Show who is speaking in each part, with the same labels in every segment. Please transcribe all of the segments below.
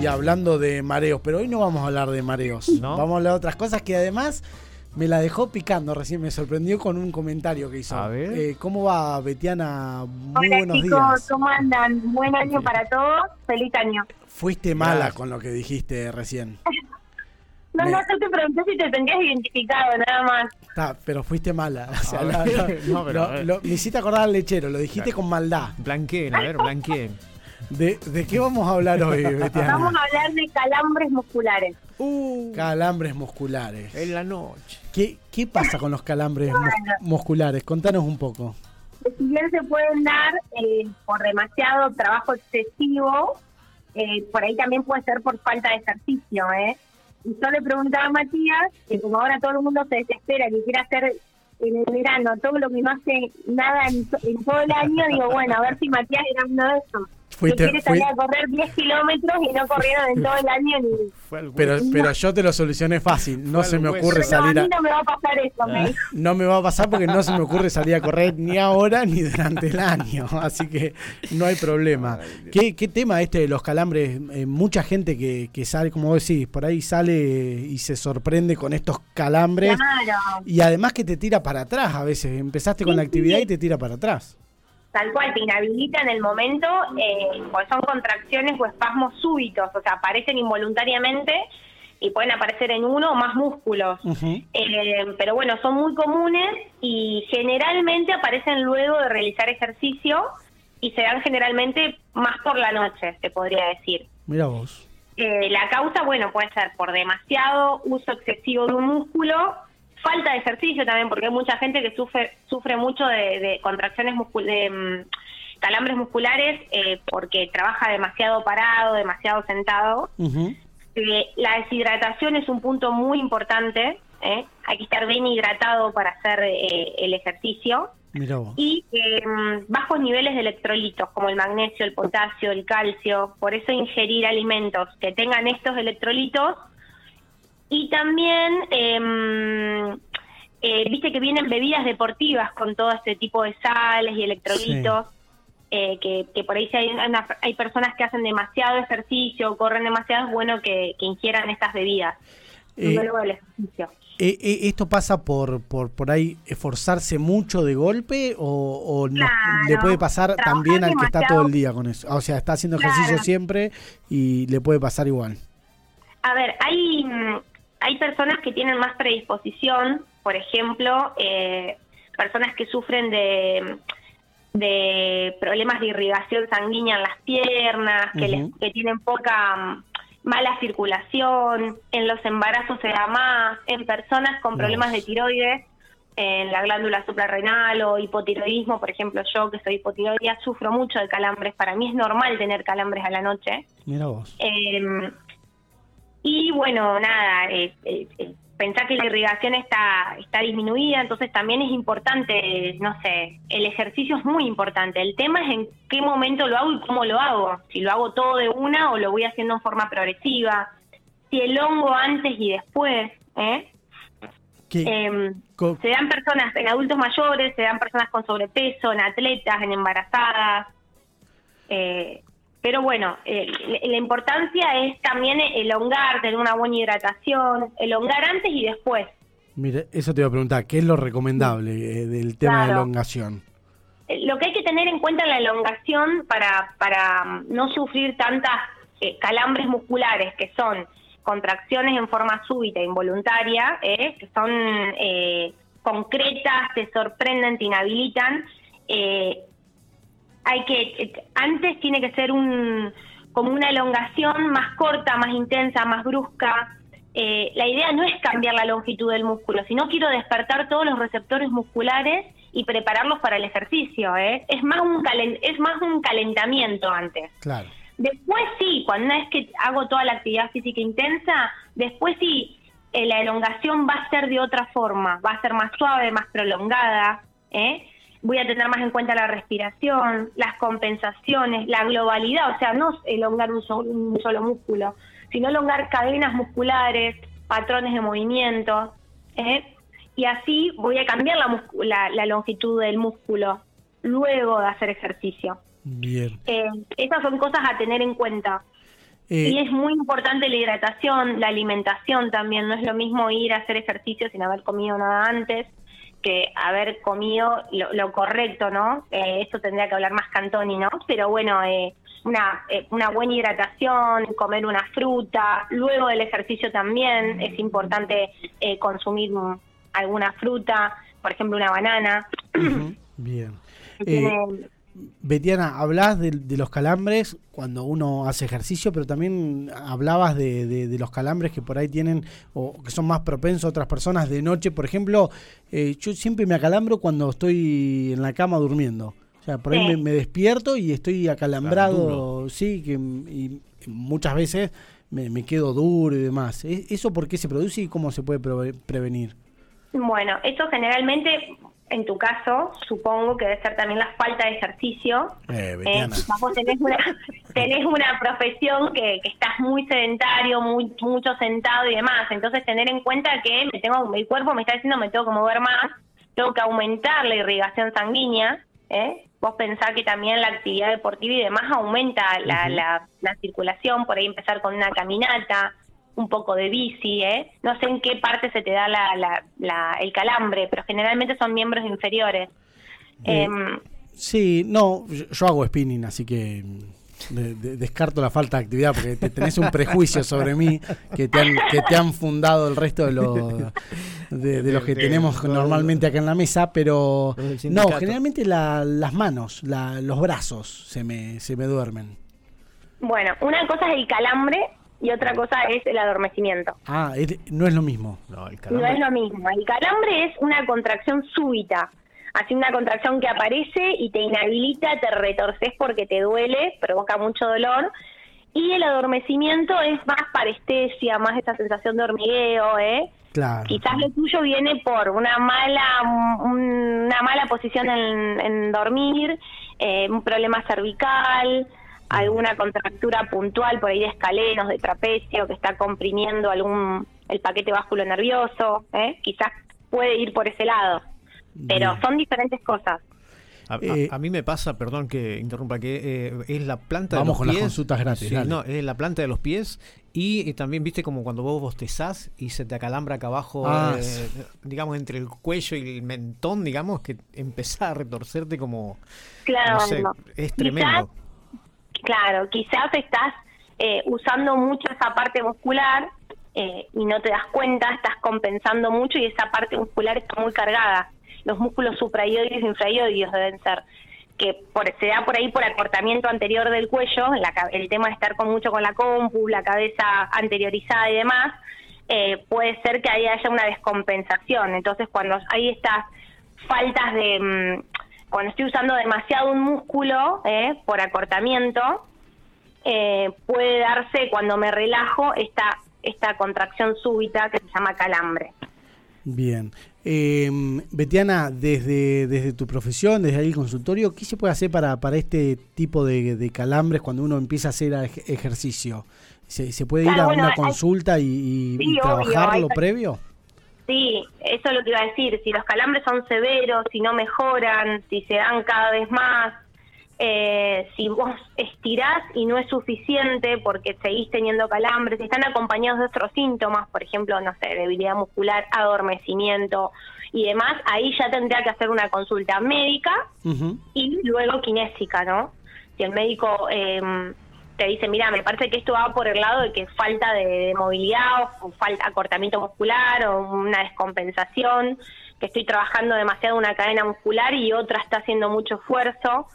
Speaker 1: y hablando de mareos, pero hoy no vamos a hablar de mareos.
Speaker 2: ¿No?
Speaker 1: Vamos a hablar de otras cosas que además me la dejó picando recién, me sorprendió con un comentario que hizo.
Speaker 2: A ver.
Speaker 1: Eh, ¿Cómo va, Betiana? Muy
Speaker 3: Hola
Speaker 1: buenos
Speaker 3: chicos,
Speaker 1: días.
Speaker 3: ¿cómo andan? Buen año para todos, feliz año.
Speaker 1: Fuiste mala
Speaker 2: Gracias.
Speaker 1: con lo que dijiste recién.
Speaker 3: No,
Speaker 1: Me-
Speaker 3: no, yo te pregunté si te sentías identificado, nada más.
Speaker 1: Está, pero fuiste mala. O sea,
Speaker 2: A
Speaker 1: la-
Speaker 2: ver,
Speaker 1: la-
Speaker 2: no, pero
Speaker 1: lo-
Speaker 2: a ver.
Speaker 1: lo- me hiciste acordar al lechero, lo dijiste con maldad.
Speaker 2: Blanqueen, a ver, blanqueen.
Speaker 1: ¿De, de qué vamos a hablar hoy, Betiana?
Speaker 3: Vamos a hablar de calambres musculares.
Speaker 2: Uh,
Speaker 1: Calambres musculares.
Speaker 2: en la noche.
Speaker 1: ¿Qué, qué pasa con los calambres mus- musculares? Contanos un poco.
Speaker 3: Que Si bien se pueden dar eh, por demasiado trabajo excesivo, eh, por ahí también puede ser por falta de ejercicio, ¿eh? Y yo le preguntaba a Matías, que como ahora todo el mundo se desespera, que quiere hacer en el verano todo lo que no hace nada en, en todo el año, digo, bueno, a ver si Matías era uno de esos.
Speaker 1: Fuiste-
Speaker 3: que quiere salir
Speaker 1: fui-
Speaker 3: a correr 10 kilómetros y no corrieron en todo el año ni...
Speaker 2: Fue al
Speaker 1: Pero, pero yo te lo solucioné fácil. No
Speaker 2: Fue
Speaker 1: se me ocurre
Speaker 3: No, a
Speaker 1: salir a...
Speaker 3: mí no me va a pasar eso, me dijo.
Speaker 1: No me va a pasar porque no se me ocurre salir a correr ni ahora ni durante el año. Así que no hay problema.
Speaker 2: Ay.
Speaker 1: ¿Qué, qué tema este de los calambres? Eh, mucha gente que, que sale, como vos decís, por ahí sale y se sorprende con estos calambres.
Speaker 3: Claro.
Speaker 1: Y además que te tira para atrás a veces. Empezaste con
Speaker 3: Sí,
Speaker 1: la actividad
Speaker 3: sí.
Speaker 1: y te tira para atrás.
Speaker 3: Tal cual, te inhabilita en el momento, eh, porque son contracciones o espasmos súbitos, o sea, aparecen involuntariamente y pueden aparecer en uno o más músculos. Eh, pero bueno, son muy comunes y generalmente aparecen luego de realizar ejercicio y se dan generalmente más por la noche, se podría decir.
Speaker 1: Mira vos.
Speaker 3: Eh, la causa, bueno, puede ser por demasiado uso excesivo de un músculo, falta de ejercicio también, porque hay mucha gente que sufre sufre mucho de, de contracciones muscul de mm, calambres musculares eh, porque trabaja demasiado parado, demasiado sentado. Eh, la deshidratación es un punto muy importante. ¿eh? Hay que estar bien hidratado para hacer eh, el ejercicio y eh, bajos niveles de electrolitos como el magnesio, el potasio, el calcio. Por eso ingerir alimentos que tengan estos electrolitos y también, eh, eh, viste que vienen bebidas deportivas con todo este tipo de sales y electrolitos. eh, que, que por ahí si hay, una- hay personas que hacen demasiado ejercicio o corren demasiado, es bueno que, que ingieran estas bebidas
Speaker 1: Eh,
Speaker 3: luego del ejercicio.
Speaker 1: Eh, eh, ¿Esto pasa por, por por ahí esforzarse mucho de golpe o, o le puede pasar también al que está todo el día con eso? O sea, está haciendo ejercicio
Speaker 3: Claro.
Speaker 1: siempre y le puede pasar igual.
Speaker 3: A ver, hay, mm, hay personas que tienen más predisposición, por ejemplo, eh, personas que sufren de, de problemas de irrigación sanguínea en las piernas, que, les- que tienen poca mm, mala circulación, en los embarazos se da más, en personas con problemas de tiroides, en la glándula suprarrenal o hipotiroidismo, por ejemplo, yo que soy hipotiroidea, sufro mucho de calambres. Para mí es normal tener calambres a la noche.
Speaker 1: Mira vos.
Speaker 3: Eh, y bueno, nada, eh, eh, eh, pensar que la irrigación está, está disminuida, entonces también es importante, no sé, el ejercicio es muy importante. El tema es en qué momento lo hago y cómo lo hago. Si lo hago todo de una o lo voy haciendo en forma progresiva. Si el hongo antes y después, ¿eh?
Speaker 1: ¿Qué- co-
Speaker 3: se dan personas en adultos mayores, se dan personas con sobrepeso, en atletas, en embarazadas. Eh, pero bueno, eh, la- importancia es también elongar, tener una buena hidratación, elongar antes y después.
Speaker 1: mira, eso te iba a preguntar, ¿qué es lo recomendable eh, del tema de
Speaker 3: Claro.
Speaker 1: elongación?
Speaker 3: Eh, Lo que hay que tener en cuenta en la elongación para, para mm, no sufrir tantas eh, calambres musculares, que son contracciones en forma súbita, e involuntaria, eh, que son eh, concretas, te sorprenden, te inhabilitan. eh, hay que, antes tiene que ser un como una elongación más corta, más intensa, más brusca. Eh, la idea no es cambiar la longitud del músculo, sino quiero despertar todos los receptores musculares y prepararlos para el ejercicio. ¿eh? Es más un calen- es más un calentamiento antes.
Speaker 1: Claro.
Speaker 3: Después sí, cuando una vez que hago toda la actividad física intensa, después sí, eh, la elongación va a ser de otra forma, va a ser más suave, más prolongada. ¿eh? Voy a tener más en cuenta la respiración, las compensaciones, la globalidad, o sea, no elongar un solo, un solo músculo, sino elongar cadenas musculares, patrones de movimiento. ¿eh? Y así voy a cambiar la, la, la longitud del músculo luego de hacer ejercicio.
Speaker 1: Bien.
Speaker 3: Eh, esas son cosas a tener en cuenta.
Speaker 1: Eh,
Speaker 3: y es muy importante la hidratación, la alimentación también. No es lo mismo ir a hacer ejercicio sin haber comido nada antes que haber comido lo, lo correcto, ¿no? Eh, esto tendría que hablar más Cantoni, ¿no? Pero bueno, eh, una, eh, una buena hidratación, comer una fruta, luego del ejercicio también es importante eh, consumir alguna fruta, por ejemplo una banana.
Speaker 1: Bien. Eh,
Speaker 3: tiene-
Speaker 1: Betiana, hablás de, de los calambres cuando uno hace ejercicio, pero también hablabas de, de- de los calambres que por ahí tienen o que son más propensos a otras personas de noche. Por ejemplo, eh, yo siempre me acalambro cuando estoy en la cama durmiendo. O sea, por ahí
Speaker 3: Sí.
Speaker 1: me, me despierto y estoy acalambrado, sí, que, y muchas veces me, me quedo duro y demás. ¿E- ¿Eso por qué se produce y cómo se puede prevenir?
Speaker 3: Bueno, esto generalmente, en tu caso, supongo que debe ser también la falta de ejercicio.
Speaker 1: Eh,
Speaker 3: Eh, vos tenés una, tenés una profesión que, que estás muy sedentario, muy mucho sentado y demás. Entonces, tener en cuenta que me tengo, mi cuerpo me está diciendo me tengo que mover más, tengo que aumentar la irrigación sanguínea. ¿eh? Vos pensás que también la actividad deportiva y demás aumenta la, la, la circulación, por ahí empezar con una caminata, un poco de bici, ¿eh? No sé en qué parte se te da la, la, la- el calambre, pero generalmente son miembros inferiores.
Speaker 1: Eh,
Speaker 3: Em,
Speaker 1: Sí, no, yo, hago spinning, así que mm, de- de- descarto la falta de actividad porque te- tenés un prejuicio sobre mí que te han, que te han fundado el resto de los de, de los que
Speaker 2: De-
Speaker 1: tenemos
Speaker 2: de-
Speaker 1: normalmente acá en la mesa, pero no, generalmente la- las manos, la- los brazos se me, se me duermen.
Speaker 3: Bueno, una cosa es el calambre y otra cosa es el adormecimiento.
Speaker 1: Ah, es- no es lo mismo.
Speaker 2: No, el
Speaker 3: No
Speaker 2: calambre.
Speaker 3: es lo mismo. El calambre es una contracción súbita. Así una contracción que aparece y te inhabilita, te retorces porque te duele, provoca mucho dolor. Y el adormecimiento es más parestesia, más esa sensación de hormigueo, ¿eh?
Speaker 1: Claro.
Speaker 3: Quizás lo tuyo viene por una mala una mala posición en, en dormir, eh, un problema cervical, alguna contractura puntual por ahí de escalenos, de trapecio que está comprimiendo algún el paquete básculo nervioso, ¿eh? quizás puede ir por ese lado, pero
Speaker 1: Bien.
Speaker 3: son diferentes cosas.
Speaker 2: A, a-
Speaker 1: Eh,
Speaker 2: a mí me pasa, perdón que interrumpa, que eh, es la planta
Speaker 1: Vamos
Speaker 2: de
Speaker 1: con
Speaker 2: los
Speaker 1: las
Speaker 2: pies.
Speaker 1: consultas gratis,
Speaker 2: Sí, no, es la planta de los pies y, eh, también, viste, como cuando vos bostezás y se te acalambra acá abajo,
Speaker 1: Ah,
Speaker 2: eh,
Speaker 1: sí.
Speaker 2: digamos, entre el cuello y el mentón, digamos, que empezás a retorcerte como,
Speaker 3: Claro,
Speaker 2: no sé,
Speaker 3: no.
Speaker 2: es
Speaker 3: Quizás-
Speaker 2: tremendo.
Speaker 3: Claro, quizás estás eh, usando mucho esa parte muscular eh, y no te das cuenta, estás compensando mucho y esa parte muscular está muy cargada. Los músculos supraioides e infraioides deben ser, que por, se da por ahí por acortamiento anterior del cuello, el tema de estar con mucho con la compu, la cabeza anteriorizada y demás, eh, puede ser que ahí haya una descompensación. Entonces, cuando hay estas faltas de... cuando estoy usando demasiado un músculo eh, por acortamiento, eh, puede darse cuando me relajo esta, esta contracción súbita que se llama calambre.
Speaker 1: Bien. Eh, Betiana, desde, desde tu profesión, desde ahí el consultorio, ¿qué se puede hacer para, para este tipo de, de calambres cuando uno empieza a hacer ej- ejercicio? ¿Se, se puede ir a
Speaker 3: bueno,
Speaker 1: una
Speaker 3: hay-
Speaker 1: consulta y, y-
Speaker 3: Sí,
Speaker 1: y
Speaker 3: obvio,
Speaker 1: trabajarlo
Speaker 3: hay-
Speaker 1: previo?
Speaker 3: Sí, eso es lo que iba a decir. Si los calambres son severos, si no mejoran, si se dan cada vez más, eh, si vos estirás y no es suficiente porque seguís teniendo calambres, si están acompañados de otros síntomas, por ejemplo, no sé, debilidad muscular, adormecimiento y demás, ahí ya tendría que hacer una consulta médica y luego kinésica, ¿no? Si el médico eh, te dice, mira, me parece que esto va por el lado de que falta de, movilidad o, falta acortamiento muscular o una descompensación, que estoy trabajando demasiado una cadena muscular y otra está haciendo mucho esfuerzo.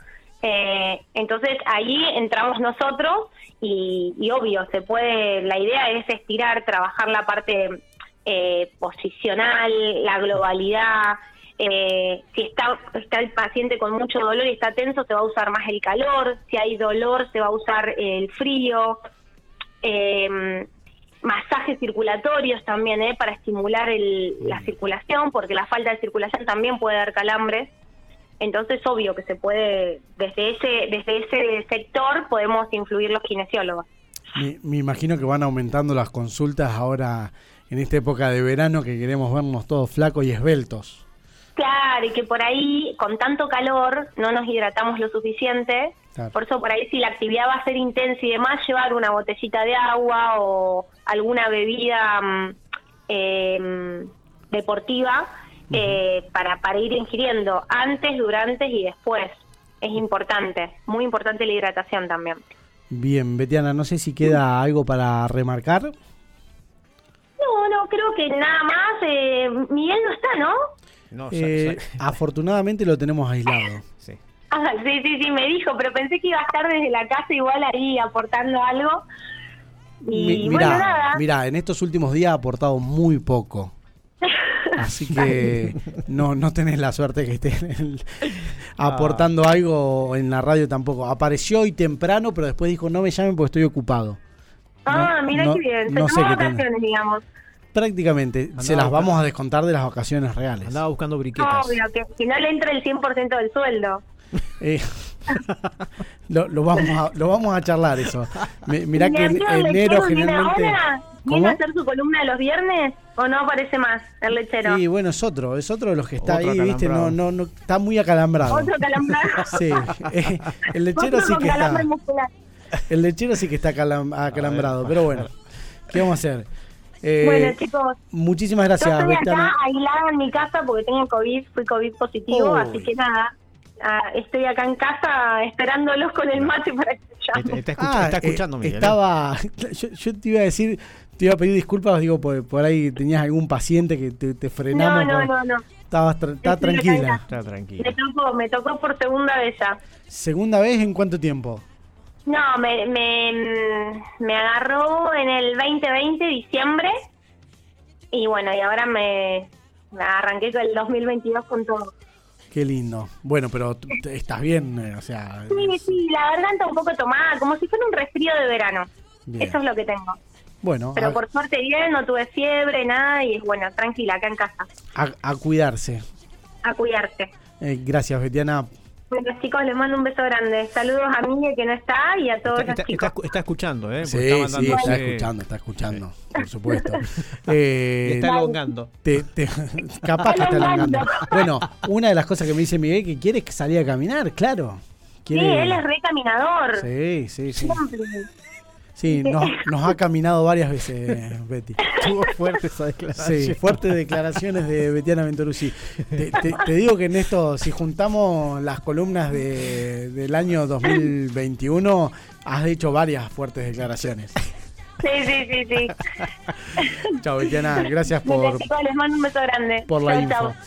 Speaker 3: Eh, entonces ahí entramos nosotros y, y obvio, se puede, la idea es estirar, trabajar la parte eh, posicional, la globalidad, eh, si está, está el paciente con mucho dolor y está tenso, se va a usar más el calor. Si hay dolor, se va a usar el frío. Eh, masajes circulatorios también, ¿eh? para estimular el- la circulación, porque la falta de circulación también puede dar calambres. Entonces, obvio que se puede, desde ese, desde ese sector podemos influir los kinesiólogos.
Speaker 1: Me, me imagino que van aumentando las consultas ahora en esta época de verano que queremos vernos todos flacos y esbeltos.
Speaker 3: Claro, y que por ahí, con tanto calor, no nos hidratamos lo suficiente
Speaker 1: Claro.
Speaker 3: Por eso por ahí si la actividad va a ser intensa y demás, llevar una botellita de agua o alguna bebida mm, mm, deportiva eh, para, para ir ingiriendo antes, durante y después. Es importante, muy importante la hidratación también.
Speaker 1: Bien, Betiana, no sé si queda algo para remarcar.
Speaker 3: No, no, creo que nada más. Eh, Miguel no está, ¿no?
Speaker 2: No,
Speaker 1: Eh, afortunadamente lo tenemos aislado.
Speaker 2: sí.
Speaker 3: Ah, sí, sí, sí, me dijo, pero pensé que iba a estar desde la casa igual ahí aportando algo. Y
Speaker 1: Mi-
Speaker 3: bueno,
Speaker 1: mirá,
Speaker 3: nada.
Speaker 1: mirá, en estos últimos días ha aportado muy poco. Así que no, no tenés la suerte que esté en el- aportando algo en la radio tampoco. Apareció hoy temprano, pero después dijo, no me llamen porque estoy ocupado.
Speaker 3: ah,
Speaker 1: no-
Speaker 3: mira
Speaker 1: no-
Speaker 3: qué bien. Se
Speaker 1: no sé
Speaker 3: tomó
Speaker 1: qué
Speaker 3: digamos.
Speaker 1: Prácticamente, se las vamos a descontar de las vacaciones reales.
Speaker 2: Andaba buscando briquetas.
Speaker 3: Obvio, que, que no le entre el 100% del sueldo.
Speaker 1: Eh, lo, lo vamos a, lo vamos a charlar eso. Mi- mirá
Speaker 3: ¿Y
Speaker 1: que en enero generalmente...
Speaker 3: ¿Viene a hacer su columna los viernes o no aparece más el lechero?
Speaker 1: Sí, bueno, es otro, es otro de los que está
Speaker 2: Otro
Speaker 1: ahí, ¿viste? No,
Speaker 2: acalambrado.
Speaker 1: no, no, está muy acalambrado.
Speaker 3: Otro calambrado.
Speaker 1: Sí, eh, el lechero sí que está.
Speaker 3: muscular.
Speaker 1: El lechero sí que está acalam- acalambrado, pero bueno, ¿qué vamos a hacer? Eh,
Speaker 3: bueno, chicos,
Speaker 1: muchísimas
Speaker 3: yo
Speaker 1: gracias,
Speaker 3: estoy
Speaker 1: Betiana.
Speaker 3: acá aislada en mi casa porque tengo COVID, fui COVID positivo, así que nada, ah, estoy acá en casa esperándolos con el mate para que
Speaker 2: Está, está escucha- está
Speaker 1: eh,
Speaker 2: escuchando. ¿eh?
Speaker 1: Estaba, yo, yo te iba a decir, te iba a pedir disculpas, digo, por, por ahí tenías algún paciente que te, te
Speaker 3: No,
Speaker 1: frenamos.
Speaker 3: no,
Speaker 1: por-
Speaker 3: no, no.
Speaker 1: Estabas tra-
Speaker 3: Estoy
Speaker 1: tranquila.
Speaker 2: Está tranquilo.
Speaker 3: Me tocó, me tocó por segunda vez ya.
Speaker 1: ¿Segunda vez en cuánto tiempo?
Speaker 3: No, me, me, me agarró en el 2020, diciembre. Y bueno, y ahora me, me arranqué con el 2022 con todo.
Speaker 1: Qué lindo. Bueno, pero estás bien, eh, o sea.
Speaker 3: Sí, sí, la garganta un poco tomada, como si fuera un resfrío de verano.
Speaker 1: Bien.
Speaker 3: Eso es lo que tengo.
Speaker 1: Bueno,
Speaker 3: Pero
Speaker 1: a,
Speaker 3: por suerte bien, no tuve fiebre, nada, y bueno, tranquila, acá en casa,
Speaker 1: a- a cuidarse.
Speaker 3: a cuidarte.
Speaker 1: Eh, gracias, Betiana.
Speaker 3: Bueno, chicos, les mando un beso grande. Saludos a Miguel que no está y a todos
Speaker 2: Está,
Speaker 3: los
Speaker 2: está-
Speaker 3: chicos.
Speaker 2: está- está escuchando, ¿eh? Porque
Speaker 1: Sí,
Speaker 2: está
Speaker 1: sí, está
Speaker 2: sí.
Speaker 1: escuchando, está escuchando, por supuesto. Eh,
Speaker 2: está elongando.
Speaker 1: te- te- capaz que está
Speaker 3: Elongando.
Speaker 1: Bueno, una de las cosas que me dice Miguel que quiere es que salir a caminar, claro.
Speaker 3: Sí,
Speaker 1: Quiere-
Speaker 3: él es recaminador.
Speaker 1: Sí, sí, sí.
Speaker 3: Siempre.
Speaker 1: Sí, nos, nos ha caminado varias veces, Betty.
Speaker 2: Estuvo fuerte esa declaración.
Speaker 1: Sí, fuertes declaraciones de Betiana Venturuzzi. Te, te- te digo que en esto, si juntamos las columnas de, del año 2021, has hecho varias fuertes declaraciones.
Speaker 3: Sí, sí, sí, sí.
Speaker 1: Chao, Betiana, gracias por,
Speaker 3: chicos, les mando un beso grande.
Speaker 1: por la
Speaker 3: Chau,
Speaker 1: info.
Speaker 3: chau.